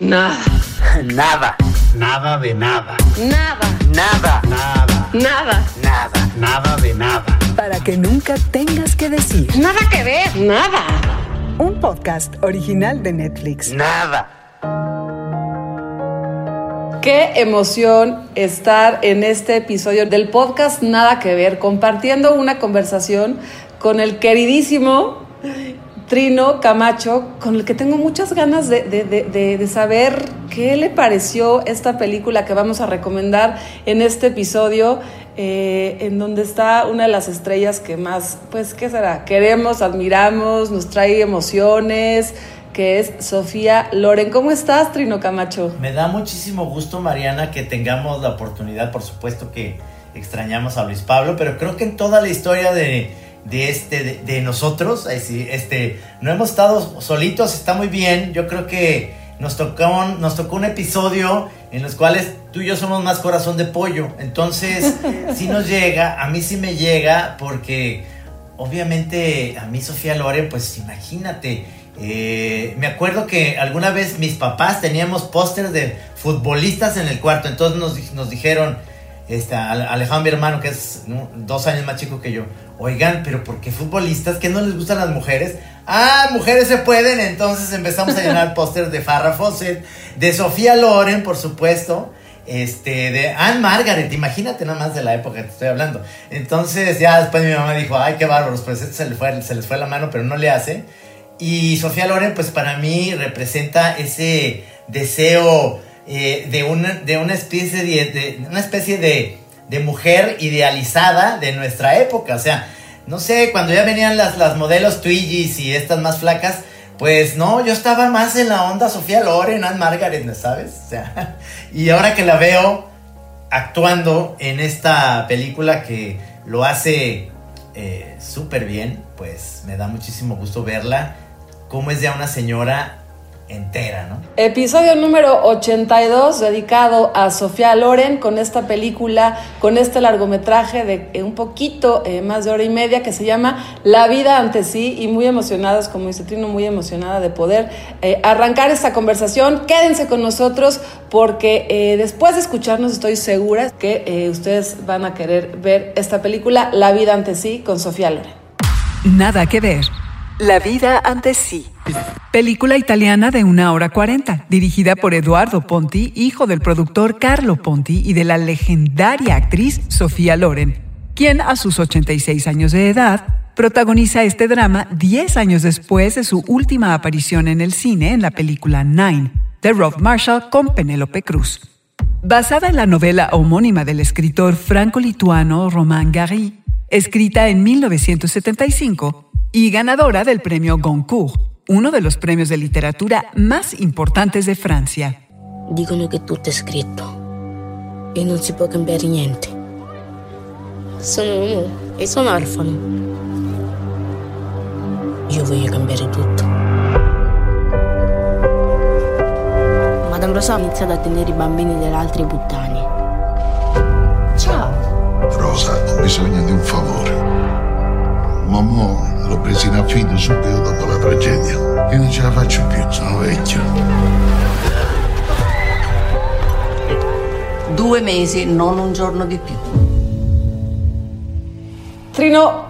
Nada. Nada. Nada de nada. Nada. Nada. Nada. Nada. Nada. Nada de nada. Para que nunca tengas que decir. Nada que ver. Nada. Un podcast original de Netflix. Nada. Qué emoción estar en este episodio del podcast Nada que ver, compartiendo una conversación con el queridísimo Trino Camacho, con el que tengo muchas ganas de, saber qué le pareció esta película que vamos a recomendar en este episodio, eh, en donde está una de las estrellas que más, pues, ¿qué será? Queremos, admiramos, nos trae emociones, que es Sofía Loren. ¿Cómo estás, Trino Camacho? Me da muchísimo gusto, Mariana, que tengamos la oportunidad, por supuesto que extrañamos a Luis Pablo, pero creo que en toda la historia de, de este, de, de nosotros, este, no hemos estado solitos, está muy bien. Yo creo que nos tocó, un- nos tocó un episodio en los cuales tú y yo somos más corazón de pollo. Entonces, sí nos llega, a mí sí me llega, porque obviamente a mí Sofía Loren, pues imagínate. eh, me acuerdo que alguna vez mis papás teníamos pósters de futbolistas en el cuarto, entonces nos, nos dijeron, este, Ale- Alejandro, mi hermano, que es dos años más chico que yo, oigan, pero ¿por qué futbolistas? ¿Que no les gustan las mujeres? Ah, mujeres se pueden, entonces empezamos a llenar pósters de Farrah Fawcett, de Sofía Loren, por supuesto, este, de Anne Margaret, imagínate nada más de la época que te estoy hablando. Entonces ya después mi mamá dijo, ay, qué bárbaros, pues esto se les fue, se les fue la mano, pero no le hace. Y Sofía Loren, pues para mí representa ese deseo eh, de, una, de una especie, de, de- una especie de, de mujer idealizada de nuestra época. O sea, no sé, cuando ya venían las, las modelos Twiggies y estas más flacas, pues no, yo estaba más en la onda Sofía Loren, Anne Margaret, ¿no ¿sabes? O sea, y ahora que la veo actuando en esta película que lo hace eh, súper bien, pues me da muchísimo gusto verla, cómo es ya una señora entera, ¿no? Episodio número 82 dedicado a Sofía Loren con esta película, con este largometraje de eh, un poquito eh, más de hora y media que se llama La vida ante sí y muy emocionadas, como dice Trino, muy emocionada de poder eh, arrancar esta conversación. Quédense con nosotros porque eh, después de escucharnos estoy segura que eh, ustedes van a querer ver esta película La vida ante sí con Sofía Loren. Nada que ver. La vida ante sí. Película italiana de una hora cuarenta, dirigida por Eduardo Ponti, hijo del productor Carlo Ponti y de la legendaria actriz Sofía Loren, quien a sus 86 años de edad protagoniza este drama 10 años después de su última aparición en el cine en la película Nine, de Rob Marshall con Penélope Cruz. Basada en la novela homónima del escritor franco-lituano Romain Gary, escrita en 1975 y ganadora del premio Goncourt, uno de los premios de literatura más importantes de Francia. Dicono che tutto è scritto e non si può cambiare niente. Sono un uomo e sono orfano. Io voglio cambiare tutto. Madame Rosa ha iniziato a tenere i bambini delle altre puttane. Rosa, ho bisogno di un favore. Mamma l'ho presa in affido subito dopo la tragedia. Io non ce la faccio più, sono vecchio. Due mesi, non un giorno di più. Trino,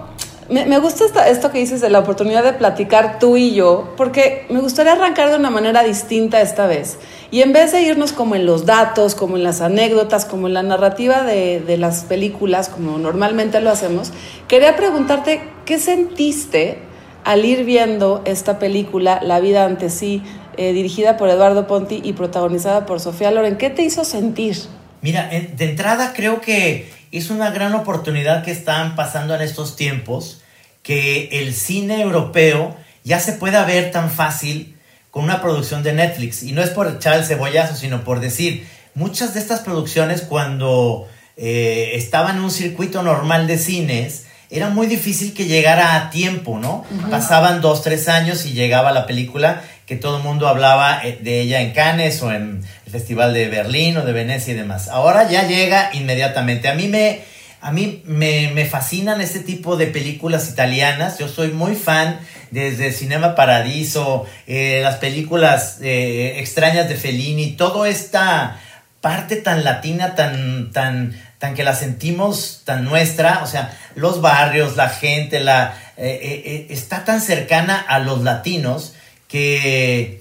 me, me gusta esto que dices de la oportunidad de platicar tú y yo, porque me gustaría arrancar de una manera distinta esta vez. Y en vez de irnos como en los datos, como en las anécdotas, como en la narrativa de, de las películas, como normalmente lo hacemos, quería preguntarte, ¿qué sentiste al ir viendo esta película, La vida ante sí, eh, dirigida por Eduardo Ponti y protagonizada por Sofía Loren? ¿Qué te hizo sentir? Mira, en- de entrada creo que es una gran oportunidad que están pasando en estos tiempos, que el cine europeo ya se pueda ver tan fácil con una producción de Netflix. Y no es por echar el cebollazo, sino por decir, muchas de estas producciones cuando eh, estaban en un circuito normal de cines, era muy difícil que llegara a tiempo, ¿no? Pasaban dos, tres años y llegaba la película que todo el mundo hablaba eh, de ella en Cannes o en el Festival de Berlín o de Venecia y demás. Ahora ya llega inmediatamente. A mí me, a mí me, me fascinan este tipo de películas italianas. Yo soy muy fan desde Cinema Paradiso, eh, las películas eh, extrañas de Fellini, toda esta parte tan latina, tan, tan, tan que la sentimos tan nuestra, o sea, los barrios, la gente, la, está tan cercana a los latinos que,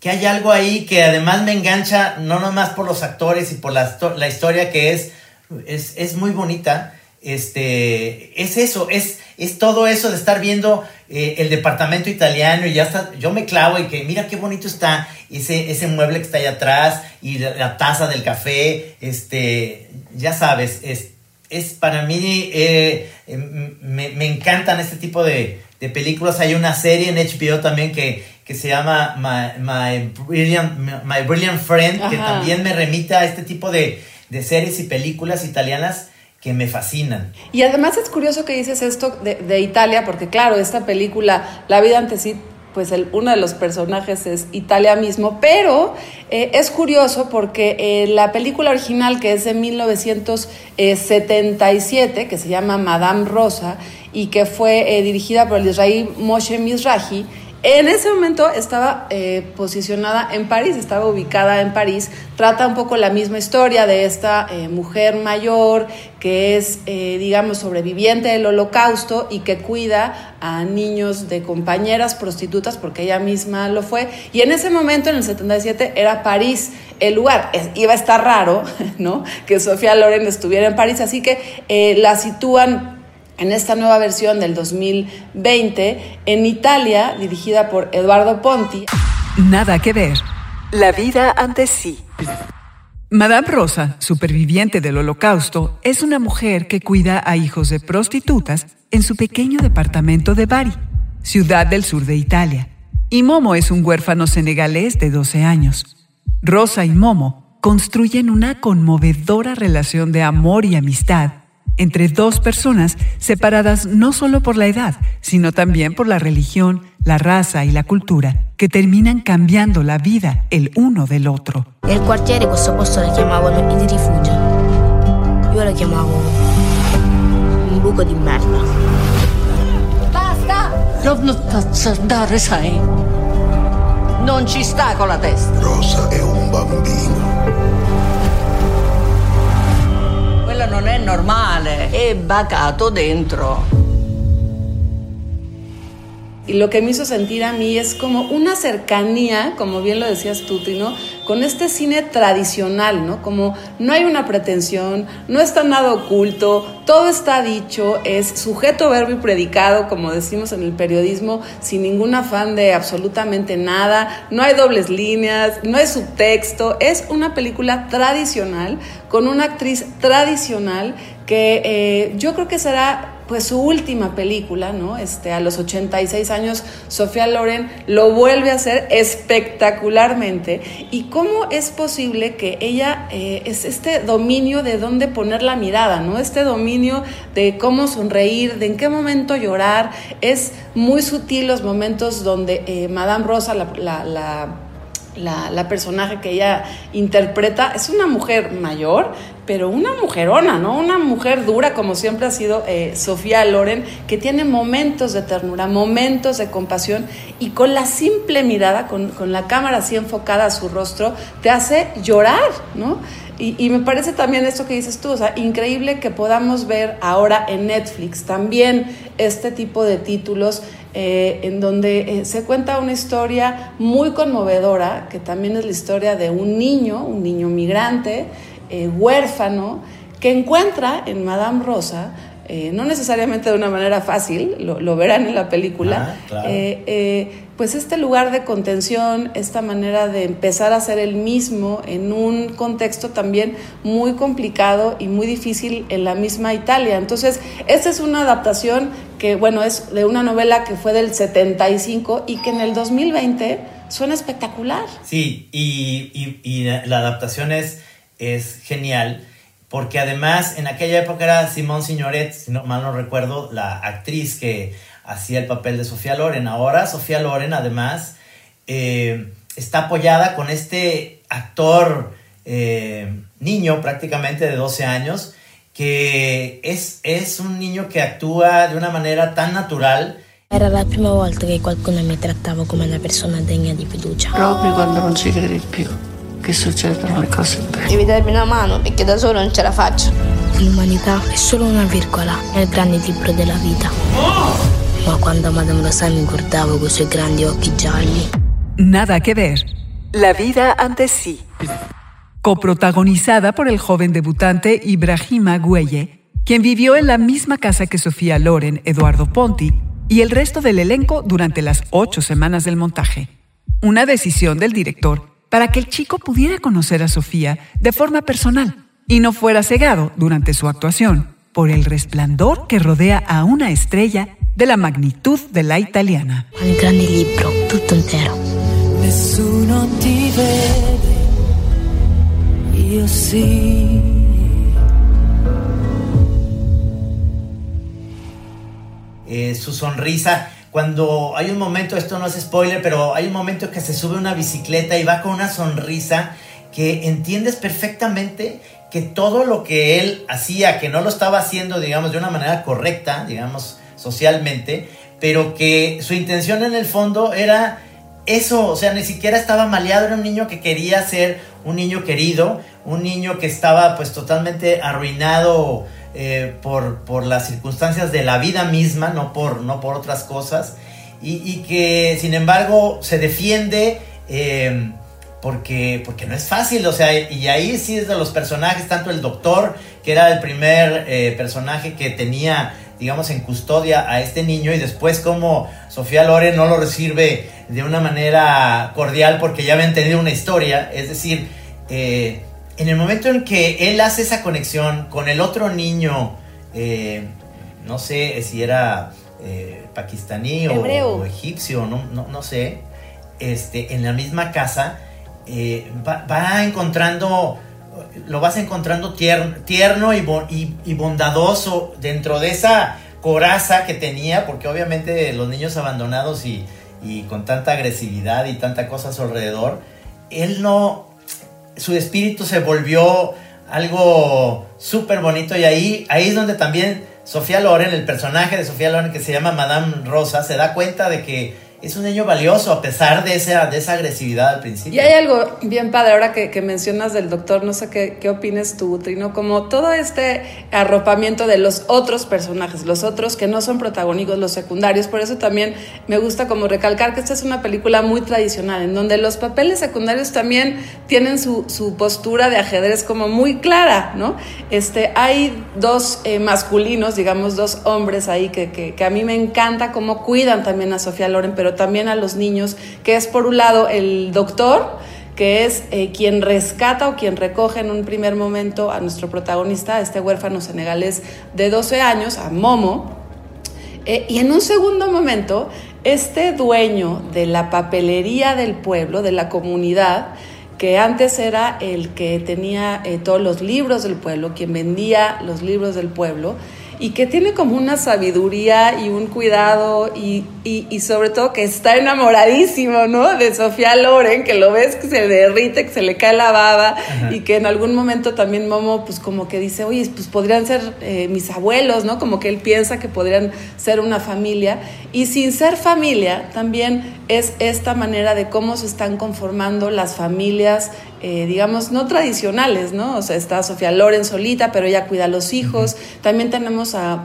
que hay algo ahí que además me engancha, no nomás por los actores y por la, la historia que es, es, es muy bonita, este, es eso, es, es todo eso de estar viendo eh, el departamento italiano y ya está, yo me clavo y que mira qué bonito está ese, ese mueble que está allá atrás y la, taza del café, este, ya sabes, es, es para mí, eh, em, me, encantan este tipo de, películas. Hay una serie en HBO también que, que se llama My, Brilliant, My Brilliant Friend, que también me remite a este tipo de, de series y películas italianas que me fascinan. Y además es curioso que dices esto de, Italia, porque claro, esta película, La vida ante sí, pues el, uno de los personajes es Italia mismo, pero eh, es curioso porque eh, la película original, que es de 1977, que se llama Madame Rosa, y que fue eh, dirigida por el israelí Moshe Mizrahi, en ese momento estaba eh, posicionada en París, estaba ubicada en París. Trata un poco la misma historia de esta eh, mujer mayor que es, eh, digamos, sobreviviente del holocausto y que cuida a niños de compañeras prostitutas porque ella misma lo fue. Y en ese momento, en el 77, era París el lugar. iba a estar raro, ¿no? Que Sofía Loren estuviera en París, así que la sitúan en esta nueva versión del 2020 en Italia, dirigida por Eduardo Ponti. Nada que ver. La vida ante sí. Madame Rosa, superviviente del holocausto, es una mujer que cuida a hijos de prostitutas en su pequeño departamento de Bari, ciudad del sur de Italia. Y Momo es un huérfano senegalés de 12 años. Rosa y Momo construyen una conmovedora relación de amor y amistad entre dos personas separadas no solo por la edad, sino también por la religión, la raza y la cultura, que terminan cambiando la vida el uno del otro. El quartiere questo posto lo chiamavano il rifugio. Io lo chiamavo un buco di merda. Basta! Posso andare, sai. Non ci sta con la testa. Rosa è un bambino. Non è normale, è bacato dentro. Y lo que me hizo sentir a mí es como una cercanía, como bien lo decías tú, Tino, con este cine tradicional, ¿no? Como no hay una pretensión, no está nada oculto, todo está dicho, es sujeto, verbo y predicado, como decimos en el periodismo, sin ningún afán de absolutamente nada, no hay dobles líneas, no hay subtexto, es una película tradicional con una actriz tradicional que eh, yo creo que será pues su última película, ¿no? Este, a los 86 años, Sofía Loren lo vuelve a hacer espectacularmente. ¿Y cómo es posible que ella eh, es este dominio de dónde poner la mirada, ¿no? Este dominio de cómo sonreír, de en qué momento llorar. Es muy sutil los momentos donde eh, Madame Rosa, la, la, la personaje que ella interpreta es una mujer mayor, pero una mujerona, ¿no? Una mujer dura, como siempre ha sido eh, Sofía Loren, que tiene momentos de ternura, momentos de compasión y con la simple mirada, con, la cámara así enfocada a su rostro, te hace llorar, ¿no? Y, me parece también esto que dices tú, o sea, increíble que podamos ver ahora en Netflix también este tipo de títulos eh, en donde eh, se cuenta una historia muy conmovedora, que también es la historia de un niño, un niño migrante, eh, huérfano que encuentra en Madame Rosa, eh, no necesariamente de una manera fácil, lo, verán en la película, ah, eh, pues este lugar de contención, esta manera de empezar a ser el mismo en un contexto también muy complicado y muy difícil en la misma Italia. Entonces, esta es una adaptación que, bueno, es de una novela que fue del 75 y que en el 2020 suena espectacular. Sí, y la adaptación es es genial, porque además en aquella época era Simón Signoret, si no, mal no recuerdo, la actriz que hacía el papel de Sofía Loren. Ahora Sofía Loren además eh, está apoyada con este actor eh, niño prácticamente de 12 años, que es, es un niño que actúa de una manera tan natural Era la prima volta che qualcuno mi trattava come una persona degna di fiducia. Proprio quando non ci credi più che belle. Devi darmi una mano perché da solo non ce la faccio. L'umanità è solo una virgola nel grande libro della vita. Ma quando Madame Rosa mi guardava con i suoi grandi occhi gialli, Nada que ver. La vida ante sí. Coprotagonizada por el joven debutante Ibrahima Güelle, quien vivió en la misma casa que Sofía Loren, Eduardo Ponti y el resto del elenco durante las ocho semanas del montaje. Una decisión del director para que el chico pudiera conocer a Sofía de forma personal y no fuera cegado durante su actuación por el resplandor que rodea a una estrella de la magnitud de la italiana. il grande libro, tutto intero. Nessuno ti vede, io sì. eh, su sonrisa. Cuando hay un momento, esto no es spoiler, pero hay un momento que se sube una bicicleta y va con una sonrisa que entiendes perfectamente que todo lo que él hacía, que no lo estaba haciendo, digamos, de una manera correcta, digamos, socialmente, pero que su intención en el fondo era eso, o sea, ni siquiera estaba maleado, era un niño que quería ser un niño querido, un niño que estaba pues totalmente arruinado eh, por, por las circunstancias de la vida misma, no por, no por otras cosas, y, que sin embargo se defiende eh, porque, porque no es fácil, o sea, y ahí sí es de los personajes, tanto el doctor, que era el primer eh, personaje que tenía, digamos, en custodia a este niño, y después como Sofía Loren no lo recibe de una manera cordial porque ya habían tenido una historia, es decir, eh, en el momento en que él hace esa conexión con el otro niño, eh, no sé si era eh, pakistaní o, egipcio, no, no, no sé, este, en la misma casa, eh, va, va encontrando, lo vas encontrando tier- tierno y, bo- y- y bondadoso dentro de esa coraza que tenía, porque obviamente los niños abandonados y, y con tanta agresividad y tanta cosa a su alrededor, él no, su espíritu se volvió algo súper bonito y ahí, ahí es donde también Sofía Loren, el personaje de Sofía Loren que se llama Madame Rosa, se da cuenta de que es un niño valioso a pesar de esa, de esa agresividad al principio. Y hay algo bien padre ahora que, que mencionas del doctor, no sé qué, qué opines tú, Trino, como todo este arropamiento de los otros personajes, los otros que no son protagónicos, los secundarios, por eso también me gusta como recalcar que esta es una película muy tradicional, en donde los papeles secundarios también tienen su, su postura de ajedrez como muy clara, ¿no? Este, hay dos eh, masculinos, digamos, dos hombres ahí que, que, que a mí me encanta cómo cuidan también a Sofía Loren, pero también a los niños, que es por un lado el doctor, que es eh, quien rescata o quien recoge en un primer momento a nuestro protagonista, este huérfano senegalés de 12 años, a Momo, eh, y en un segundo momento, este dueño de la papelería del pueblo, de la comunidad, que antes era el que tenía eh, todos los libros del pueblo, quien vendía los libros del pueblo, y que tiene como una sabiduría y un cuidado y, y, y sobre todo que está enamoradísimo, ¿no? De Sofía Loren, que lo ves que se derrite, que se le cae la baba y que en algún momento también Momo pues como que dice, oye, pues podrían ser eh, mis abuelos, ¿no? Como que él piensa que podrían ser una familia y sin ser familia también es esta manera de cómo se están conformando las familias, eh, digamos, no tradicionales, ¿no? O sea, está Sofía Loren solita, pero ella cuida a los hijos. También tenemos a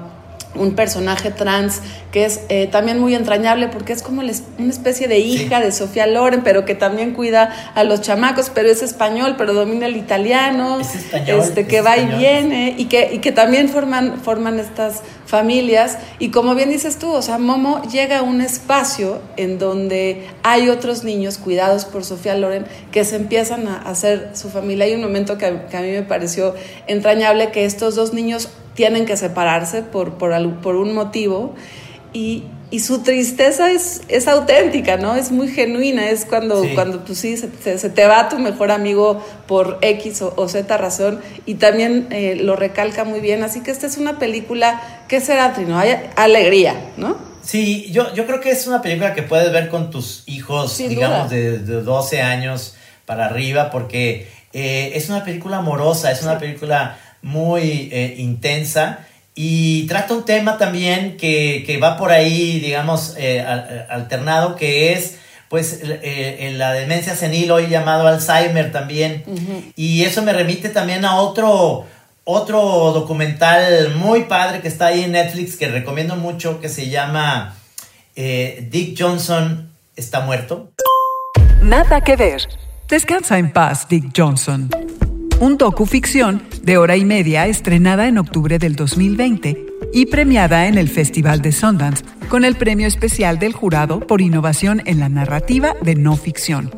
un personaje trans que es eh, también muy entrañable porque es como les- una especie de hija de Sofía Loren, pero que también cuida a los chamacos, pero es español, pero domina el italiano, Es español, este, que es va y viene y que, y que también forman, forman estas familias. Y como bien dices tú, o sea, Momo llega a un espacio en donde hay otros niños cuidados por Sofía Loren que se empiezan a hacer su familia. Hay un momento que, a- que a mí me pareció entrañable que estos dos niños tienen que separarse por, por, por un motivo y, y su tristeza es, es auténtica, ¿no? Es muy genuina, es cuando, Sí. cuando pues sí, se, se- se te va tu mejor amigo por X o, o Z razón y también eh, lo recalca muy bien, así que esta es una película, ¿qué será, Trino? Hay alegría, ¿no? Sí, yo, yo creo que es una película que puedes ver con tus hijos, Sin digamos, de, de 12 años para arriba, porque eh, es una película amorosa, es una película muy eh, intensa y trata un tema también que, que va por ahí, digamos, eh, alternado, que es pues eh, la demencia senil, hoy llamado Alzheimer también. Y eso me remite también a otro, otro documental muy padre que está ahí en Netflix, que recomiendo mucho, que se llama eh, Dick Johnson está muerto. Nada que ver. Descansa en paz, Dick Johnson. Un docu-ficción de hora y media estrenada en octubre del 2020 y premiada en el Festival de Sundance con el premio especial del jurado por innovación en la narrativa de no ficción.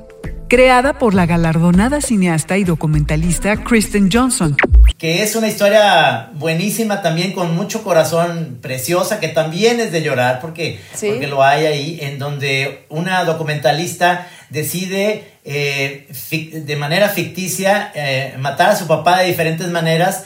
Creada por la galardonada cineasta y documentalista Kristen Johnson. Que es una historia buenísima también con mucho corazón, preciosa, que también es de llorar porque, porque lo hay ahí, en donde una documentalista decide eh, de manera ficticia eh, matar a su papá de diferentes maneras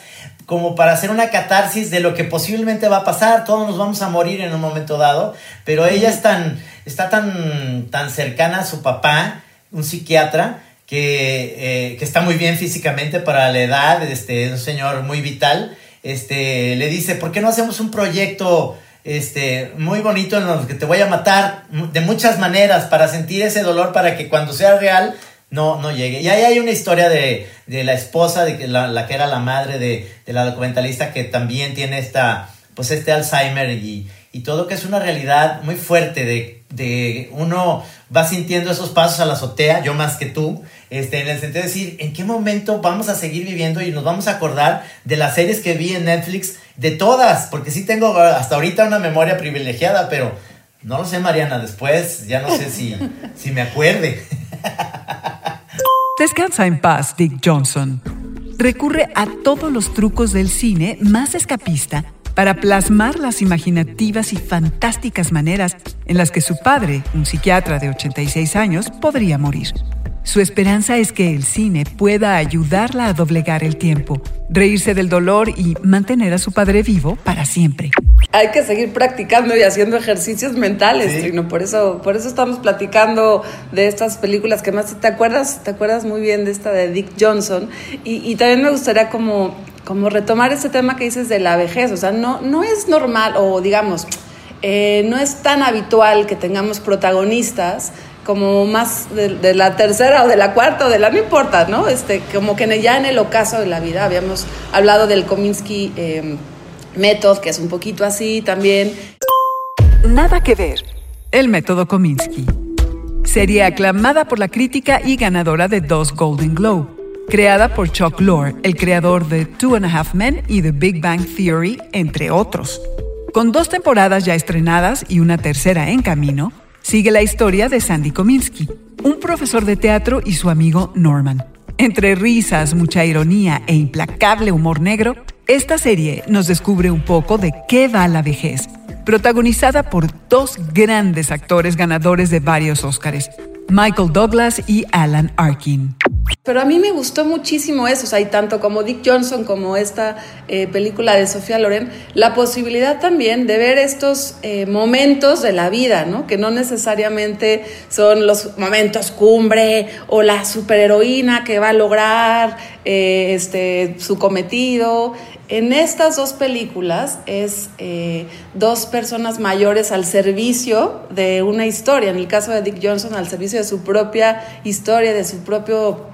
como para hacer una catarsis de lo que posiblemente va a pasar, todos nos vamos a morir en un momento dado, pero ella es tan, está tan, tan cercana a su papá, un psiquiatra, que, eh, que, está muy bien físicamente para la edad, este, un señor muy vital, este, le dice, ¿por qué no hacemos un proyecto este, muy bonito en los que te voy a matar de muchas maneras para sentir ese dolor para que cuando sea real no, no llegue. Y ahí hay una historia de, la esposa, de que la, que era la madre de, la documentalista que también tiene esta, pues este Alzheimer y, y todo que es una realidad muy fuerte de, de uno va sintiendo esos pasos a la azotea, yo más que tú, este, en el sentido de decir, ¿en qué momento vamos a seguir viviendo y nos vamos a acordar de las series que vi en Netflix de todas, porque sí tengo hasta ahorita una memoria privilegiada, pero no lo sé, Mariana, después ya no sé si, si me acuerde. Descansa en paz, Dick Johnson. Recurre a todos los trucos del cine más escapista para plasmar las imaginativas y fantásticas maneras en las que su padre, un psiquiatra de 86 años, podría morir. Su esperanza es que el cine pueda ayudarla a doblegar el tiempo, reírse del dolor y mantener a su padre vivo para siempre. Hay que seguir practicando y haciendo ejercicios mentales, Trino. Por eso, por eso estamos platicando de estas películas que más te acuerdas, te acuerdas muy bien de esta de Dick Johnson. Y, también me gustaría como, como retomar este tema que dices de la vejez. O sea, no, no es normal, o digamos, eh, no es tan habitual que tengamos protagonistas como más de, la tercera o de la cuarta o de la, no importa, ¿no? Este, como que ya en el ocaso de la vida habíamos hablado del Kominsky eh, Method, que es un poquito así también. Nada que ver. El método Kominsky. Sería aclamada por la crítica y ganadora de dos Golden Globe. Creada por Chuck Lorre, el creador de Two and a Half Men y The Big Bang Theory, entre otros. Con dos temporadas ya estrenadas y una tercera en camino, sigue la historia de Sandy Kominsky, un profesor de teatro y su amigo Norman. Entre risas, mucha ironía e implacable humor negro, esta serie nos descubre un poco de qué va la vejez, protagonizada por dos grandes actores ganadores de varios Óscares, Michael Douglas y Alan Arkin. Pero a mí me gustó muchísimo eso, o sea, tanto como Dick Johnson como esta eh, película de Sofía Loren, la posibilidad también de ver estos eh, momentos de la vida, ¿no? Que no necesariamente son los momentos cumbre o la superheroína que va a lograr eh, este, su cometido. En estas dos películas es dos personas mayores al servicio de una historia, en el caso de Dick Johnson al servicio de su propia historia, de su propio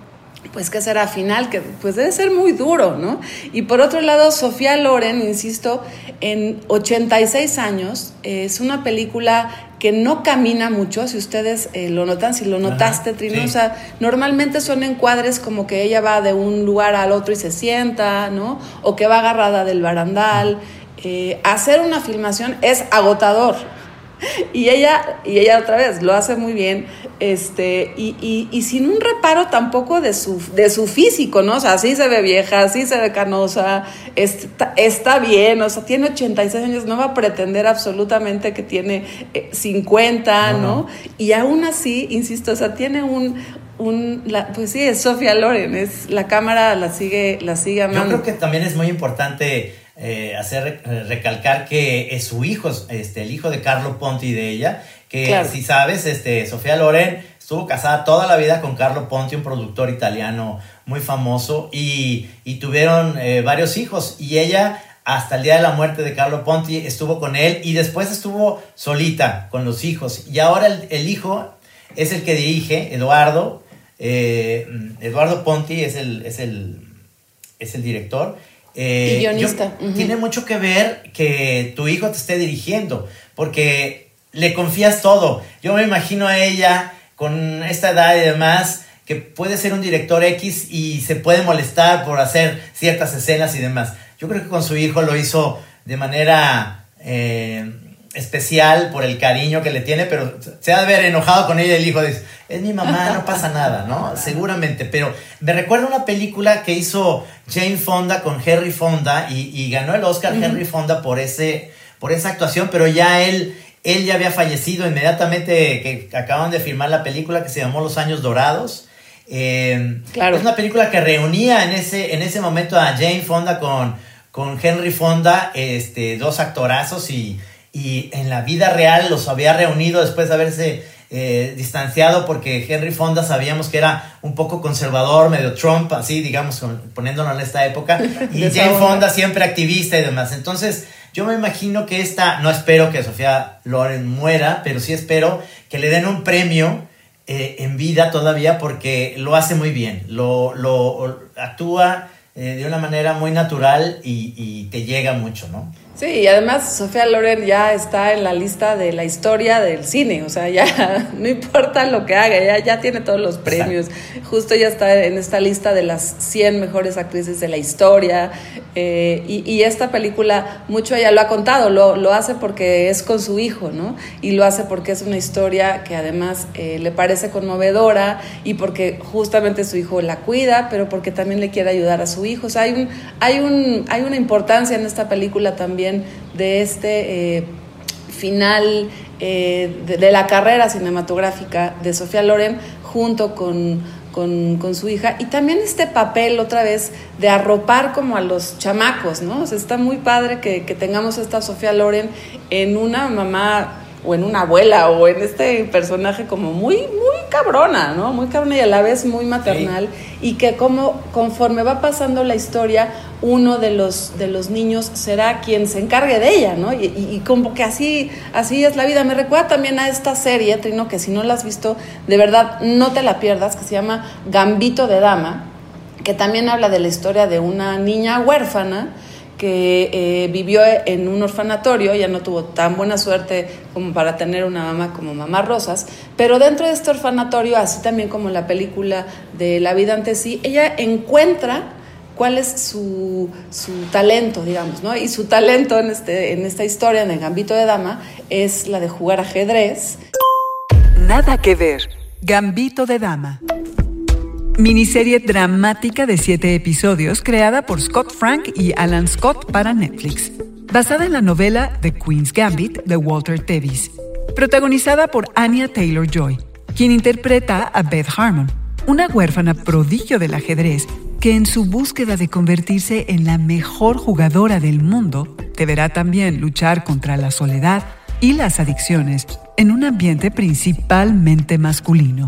pues que será final, que pues debe ser muy duro, ¿no? Y por otro lado, Sofía Loren, insisto, en 86 años, es una película que no camina mucho, si ustedes eh, lo notan, si lo notaste, Trino, o sea, normalmente son encuadres como que ella va de un lugar al otro y se sienta, ¿no? O que va agarrada del barandal. Eh, hacer una filmación es agotador, y ella, y ella otra vez lo hace muy bien, este, y, y, sin un reparo tampoco de su, de su físico, ¿no? O sea, sí se ve vieja, sí se ve canosa, está, está bien, o sea, tiene 86 años, no va a pretender absolutamente que tiene 50, eh, ¿no? Y aún así, insisto, o sea, tiene un, un pues sí, es Sofía Loren, es, la cámara la sigue, la sigue amando. Yo creo que también es muy importante eh, hacer eh, recalcar que es su hijo, este, el hijo de Carlo Ponti de ella, que si sabes, este, Sofía Loren estuvo casada toda la vida con Carlo Ponti, un productor italiano muy famoso, y, tuvieron eh, varios hijos, y ella hasta el día de la muerte de Carlo Ponti, estuvo con él y después estuvo solita con los hijos. Y ahora el, hijo es el que dirige, Eduardo. Eh, Eduardo Ponti es el, es el, es el director. Eh, y guionista. Tiene mucho que ver que tu hijo te esté dirigiendo, porque le confías todo. Yo me imagino a ella con esta edad y demás, que puede ser un director X y se puede molestar por hacer ciertas escenas y demás. Yo creo que con su hijo lo hizo de manera eh, especial por el cariño que le tiene, pero se ha de haber enojado con ella el hijo dice, es mi mamá, no pasa nada, ¿no? Seguramente, pero me recuerda una película que hizo Jane Fonda con Henry Fonda y, ganó el Oscar Henry Fonda por, ese, por esa actuación, pero ya él, él ya había fallecido inmediatamente que acaban de filmar la película que se llamó Los Años Dorados. Eh, claro. Es una película que reunía en ese, en ese momento a Jane Fonda con con Henry Fonda, este, dos actorazos y, en la vida real los había reunido después de haberse eh, distanciado porque Henry Fonda sabíamos que era un poco conservador, medio Trump, así digamos, poniéndolo en esta época, y Jane Fonda siempre activista y demás. Entonces, yo me imagino que esta, no espero que Sofía Loren muera, pero sí espero que le den un premio eh, en vida todavía porque lo hace muy bien, lo, lo actúa eh, de una manera muy natural y, y, te llega mucho, ¿no? Sí, y además Sofía Loren ya está en la lista de la historia del cine, o sea, ya no importa lo que haga, ya, ya tiene todos los premios. Justo ya está en esta lista de las 100 mejores actrices de la historia. Eh, y, esta película, mucho ella lo ha contado, lo, lo, hace porque es con su hijo, ¿no? Y lo hace porque es una historia que además eh, le parece conmovedora y porque justamente su hijo la cuida, pero porque también le quiere ayudar a su hijo. O sea, hay, un, hay, un, hay una importancia en esta película también de este eh, final eh, de, la carrera cinematográfica de Sofía Loren junto con, su hija y también este papel otra vez de arropar como a los chamacos, ¿no? está muy padre que, que tengamos esta Sofía Loren en una mamá o en una abuela o en este personaje como muy, muy cabrona, ¿no? Muy cabrona y a la vez muy maternal y que como conforme va pasando la historia, uno de los, de los niños será quien se encargue de ella, ¿no? Y, como que así, así es la vida. Me recuerda también a esta serie, Trino, que si no la has visto, de verdad no te la pierdas, que se llama Gambito de Dama, que también habla de la historia de una niña huérfana que eh, vivió en un orfanatorio, ya no tuvo tan buena suerte como para tener una mamá como Mamá Rosas, pero dentro de este orfanatorio, así también como la película de La vida ante sí, ella encuentra cuál es su, su, talento, digamos, ¿no? Y su talento en, este, en esta historia, en el Gambito de Dama, es la de jugar ajedrez. Nada que ver. Gambito de Dama miniserie dramática de siete episodios creada por Scott Frank y Alan Scott para Netflix, basada en la novela The Queen's Gambit de Walter Tevis, protagonizada por Anya Taylor Joy, quien interpreta a Beth Harmon, una huérfana prodigio del ajedrez que en su búsqueda de convertirse en la mejor jugadora del mundo, deberá también luchar contra la soledad y las adicciones en un ambiente principalmente masculino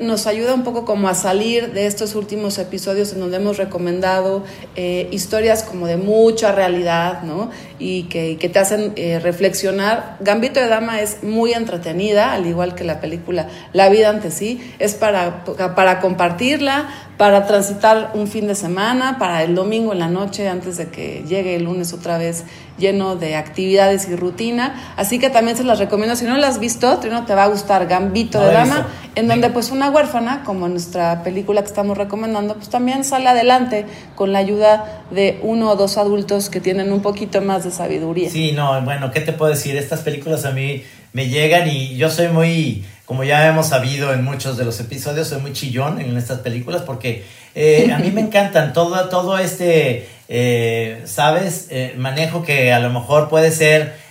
nos ayuda un poco como a salir de estos últimos episodios en donde hemos recomendado eh, historias como de mucha realidad, ¿no? Y que, te hacen eh, reflexionar. Gambito de Dama es muy entretenida, al igual que la película La vida ante sí. Es para, para compartirla, para transitar un fin de semana, para el domingo en la noche, antes de que llegue el lunes otra vez lleno de actividades y rutina. Así que también se las recomiendo. Si no las has visto, Trino, te va a gustar Gambito de Dama, en donde pues una huérfana, como nuestra película que estamos recomendando, pues también sale adelante con la ayuda de uno o dos adultos que tienen un poquito más de sabiduría. Sí, no, bueno, ¿qué te puedo decir? Estas películas a mí me llegan y yo soy muy, como ya hemos sabido en muchos de los episodios, soy muy chillón en estas películas porque eh, a mí me encantan todo, todo este, eh, ¿sabes? Eh, manejo que a lo mejor puede ser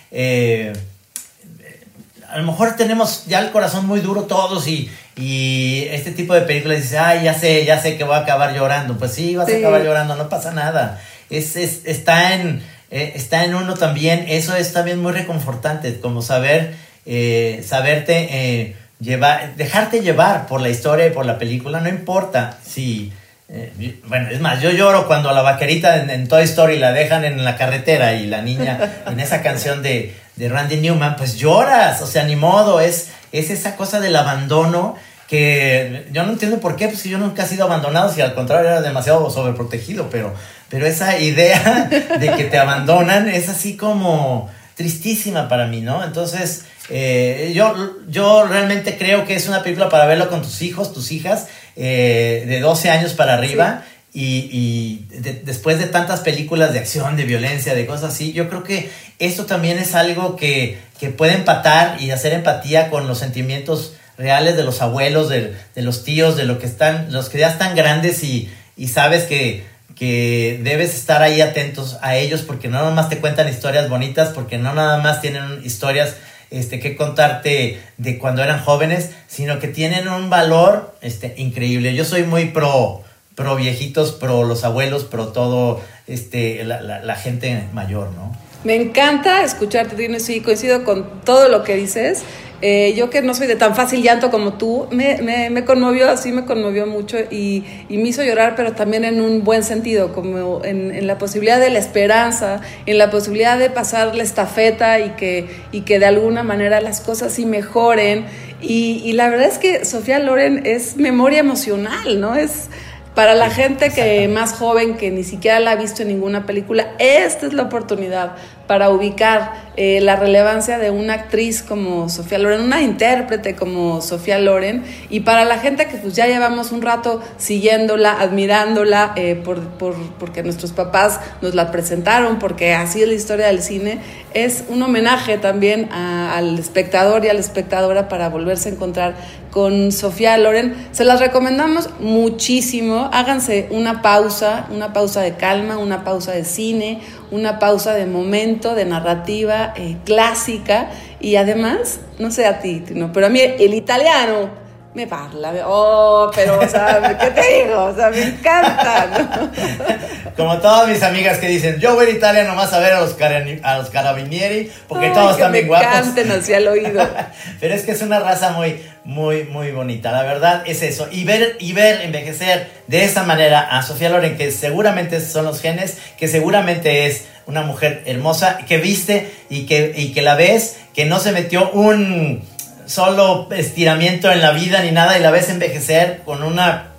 a lo mejor tenemos ya el corazón muy duro todos y, y este tipo de películas dice, ay, ya sé, ya sé que voy a acabar llorando. Pues sí, vas a acabar llorando, no pasa nada. Es, es está, en, eh, está en uno también, eso es también muy reconfortante, como saber, eh, saberte eh, llevar, dejarte llevar por la historia y por la película, no importa si Eh, bueno, es más, yo lloro cuando a la vaquerita en, Toy Story la dejan en la carretera y la niña en esa canción de, de Randy Newman, pues lloras, o sea, ni modo, es, es esa cosa del abandono que yo no entiendo por qué, pues yo nunca he sido abandonado, si al contrario era demasiado sobreprotegido, pero, pero esa idea de que te abandonan es así como tristísima para mí, ¿no? Entonces, eh, yo, yo realmente creo que es una película para verlo con tus hijos, tus hijas, eh, de 12 años para arriba. Y, después de tantas películas de acción, de violencia, de cosas así, yo creo que esto también es algo que, que puede empatar y hacer empatía con los sentimientos reales de los abuelos, de, los tíos, de lo que están, los que ya están grandes y, sabes que, que, debes estar ahí atentos a ellos porque no nada más te cuentan historias bonitas, porque no nada más tienen historias este, que contarte de cuando eran jóvenes, sino que tienen un valor este, increíble. Yo soy muy pro, pro viejitos, pro los abuelos, pro todo este, la, la, gente mayor, ¿no? Me encanta escucharte, Dino, sí, coincido con todo lo que dices. Eh, yo que no soy de tan fácil llanto como tú, me, me, me conmovió, así me conmovió mucho y, y, me hizo llorar, pero también en un buen sentido, como en, en, la posibilidad de la esperanza, en la posibilidad de pasar la estafeta y que, y que de alguna manera las cosas sí mejoren. Y, y la verdad es que Sofía Loren es memoria emocional, ¿no? Es para la gente que más joven, que ni siquiera la ha visto en ninguna película, esta es la oportunidad para ubicar eh, la relevancia de una actriz como Sofía Loren, una intérprete como Sofía Loren, y para la gente que pues ya llevamos un rato siguiéndola, admirándola, eh, por, por, porque nuestros papás nos la presentaron, porque así es la historia del cine, es un homenaje también al espectador y a la espectadora para volverse a encontrar con Sofía Loren. Se las recomendamos muchísimo, háganse una pausa, una pausa de calma, una pausa de cine, una pausa de momento, de narrativa eh, clásica y además, no sé a ti, no, pero a mí el italiano me parla, oh, pero, ¿qué te digo? O sea, me encanta. Como todas mis amigas que dicen, yo voy a Italia nomás a ver a los, a los carabinieri, porque todos están bien guapos. canten así al oído. pero es que es una raza muy, muy, muy bonita. La verdad es eso. Y ver, y ver envejecer de esa manera a Sofía Loren, que seguramente son los genes, que seguramente es una mujer hermosa, que viste y que, y que la ves, que no se metió un solo estiramiento en la vida ni nada y la ves envejecer con una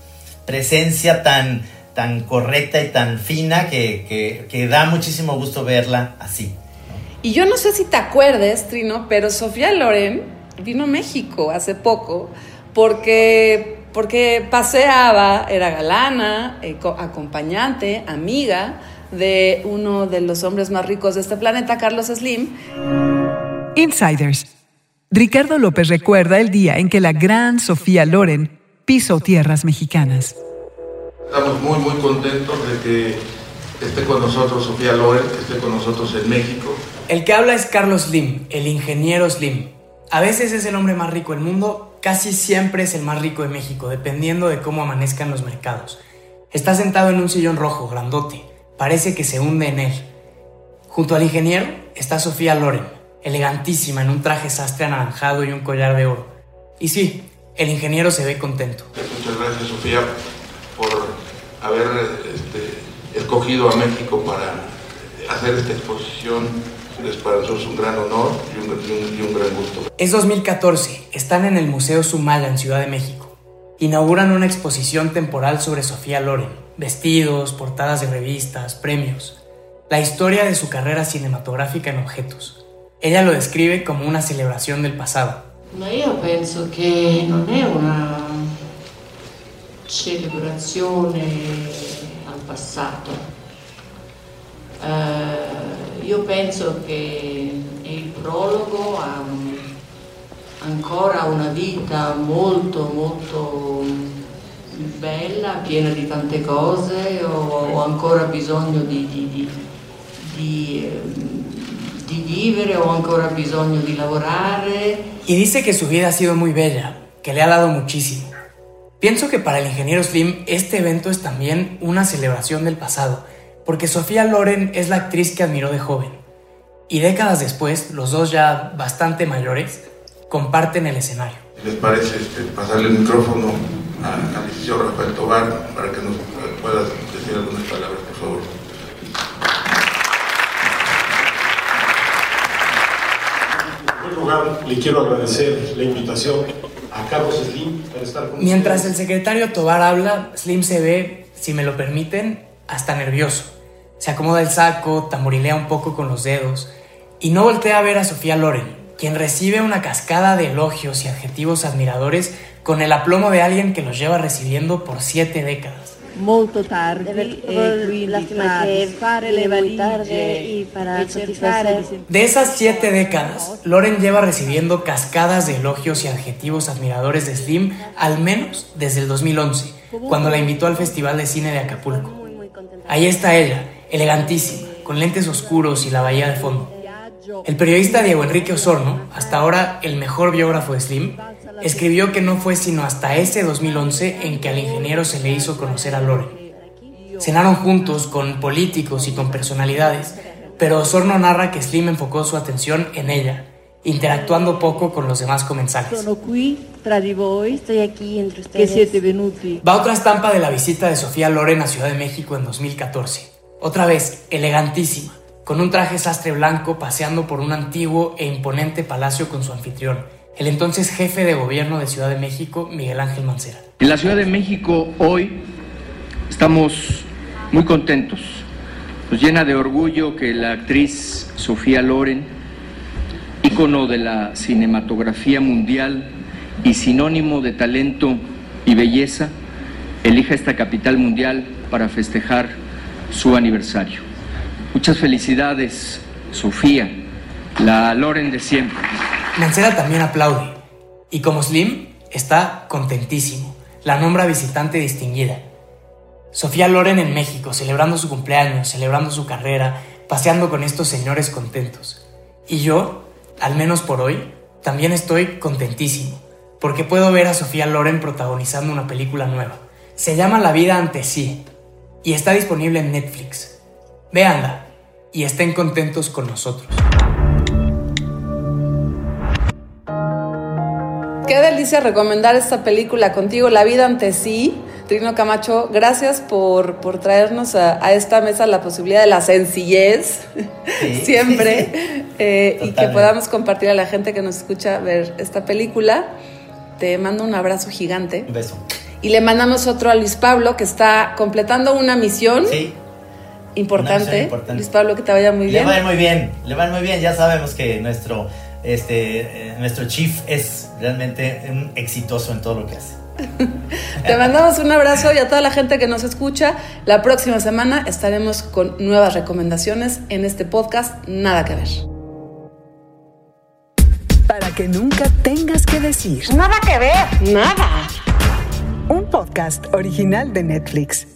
presencia tan, tan correcta y tan fina que, que, da muchísimo gusto verla así. Y yo no sé si te acuerdes, Trino, pero Sofía Loren vino a México hace poco porque, porque paseaba, era galana, eh, acompañante, amiga de uno de los hombres más ricos de este planeta, Carlos Slim. Insiders Ricardo López recuerda el día en que la gran Sofía Loren pisó tierras mexicanas. Estamos muy, muy contentos de que esté con nosotros Sofía Loren, que esté con nosotros en México. El que habla es Carlos Slim, el ingeniero Slim. A veces es el hombre más rico del mundo, casi siempre es el más rico de México, dependiendo de cómo amanezcan los mercados. Está sentado en un sillón rojo, grandote. Parece que se hunde en él. Junto al ingeniero está Sofía Loren, elegantísima en un traje sastre anaranjado y un collar de oro. Y sí, el ingeniero se ve contento. Muchas gracias, Sofía, haber este, escogido a México para hacer esta exposición. Es para nosotros un gran honor y un, gran gusto. Es 2014, están en el Museo Sumaya en Ciudad de México. Inauguran una exposición temporal sobre Sofía Loren, vestidos, portadas de revistas, premios, la historia de su carrera cinematográfica en objetos. Ella lo describe como una celebración del pasado. Ma io penso che non è una celebrazione al passato. Uh, io penso che il prologo ha ancora una vita molto molto bella, piena di tante cose, ho, ho ancora bisogno di, di, di, ehm, di vivere o ancora bisogno di lavorare. Y dice que su vida ha sido muy bella, que le ha dado muchísimo. Pienso que para el ingeniero Slim este evento es también una celebración del pasado, porque Sofía Loren es la actriz que admiró de joven. Y décadas después, los dos ya bastante mayores, comparten el escenario. ¿Les parece este, pasarle el micrófono al licenciado Rafael Tobar para que nos puedas decir algunas palabras, por favor. En primer lugar, le quiero agradecer la invitación a Carlos Slim para estar con Mientras el secretario Tobar habla, Slim se ve, si me lo permiten, hasta nervioso. Se acomoda el saco, tamborilea un poco con los dedos y no voltea a ver a Sofía Loren, quien recibe una cascada de elogios y adjetivos admiradores con el aplomo de alguien que los lleva recibiendo por siete décadas. Molto tardi e quindi fa disfare le valigie e De esas siete décadas, Loren lleva recibiendo cascadas de elogios y adjetivos admiradores de Slim al menos desde el 2011, cuando la invitó al Festival de Cine de Acapulco. Ahí está ella, elegantísima, con lentes oscuros y la bahía de fondo. El periodista Diego Enrique Osorno, hasta ahora el mejor biógrafo de Slim, escribió que no fue sino hasta ese 2011 en que al ingeniero se le hizo conocer a Loren. Cenaron juntos con políticos y con personalidades, pero Osorno narra que Slim enfocó su atención en ella, interactuando poco con los demás comensales. sono qui tra di voi Estoy aquí entre che ustedes. siete venuti Va otra estampa de la visita de Sofía Loren a Ciudad de México en 2014. Otra vez, elegantísima, con un traje sastre blanco paseando por un antiguo e imponente palacio con su anfitrión, el entonces jefe de gobierno de Ciudad de México, Miguel Ángel Mancera. En la Ciudad de México hoy estamos muy contentos. Nos llena de orgullo que la actriz Sofía Loren, ícono de la cinematografía mundial y sinónimo de talento y belleza, elija esta capital mundial para festejar su aniversario. Muchas felicidades, Sofía, la Loren de siempre. Mancera también aplaude. Y como Slim, está contentísimo. La nombra visitante distinguida. Sofía Loren en México, celebrando su cumpleaños, celebrando su carrera, paseando con estos señores contentos. Y yo, al menos por hoy, también estoy contentísimo, porque puedo ver a Sofía Loren protagonizando una película nueva. Se llama La vida ante sí y está disponible en Netflix. Véanla y estén contentos con nosotros. Qué delicia recomendar esta película contigo, La vida ante sí. Trino Camacho, gracias por, por traernos a, a esta mesa la posibilidad de la sencillez, Sí. siempre, eh, y que podamos compartir a la gente que nos escucha ver esta película. Te mando un abrazo gigante. Un beso. Y le mandamos otro a Luis Pablo, que está completando una misión Sí, importante. Una misión importante. Luis Pablo, que te vaya muy le bien. va a ir muy bien, le va a ir muy bien. Ya sabemos que nuestro, este, eh, nuestro chief es realmente un exitoso en todo lo que hace. Te mandamos un abrazo y a toda la gente que nos escucha. La próxima semana estaremos con nuevas recomendaciones en este podcast Nada que ver. Para que nunca tengas que decir. Nada que ver. Nada. Un podcast original de Netflix.